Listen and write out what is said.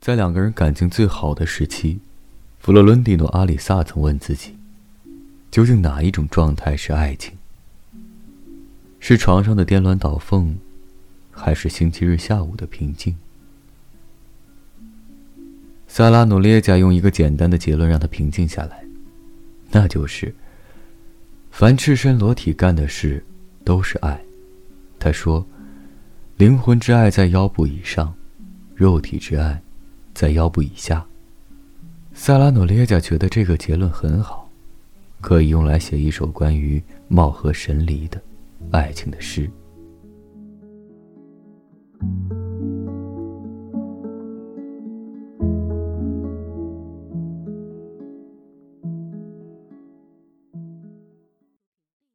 在两个人感情最好的时期，弗洛伦蒂诺·阿里萨曾问自己：究竟哪一种状态是爱情？是床上的颠鸾倒凤，还是星期日下午的平静？萨拉努列加用一个简单的结论让他平静下来，那就是：凡赤身裸体干的事，都是爱。他说：“灵魂之爱在腰部以上，肉体之爱。”在腰部以下。萨拉努列加觉得这个结论很好，可以用来写一首关于貌合神离的爱情的诗。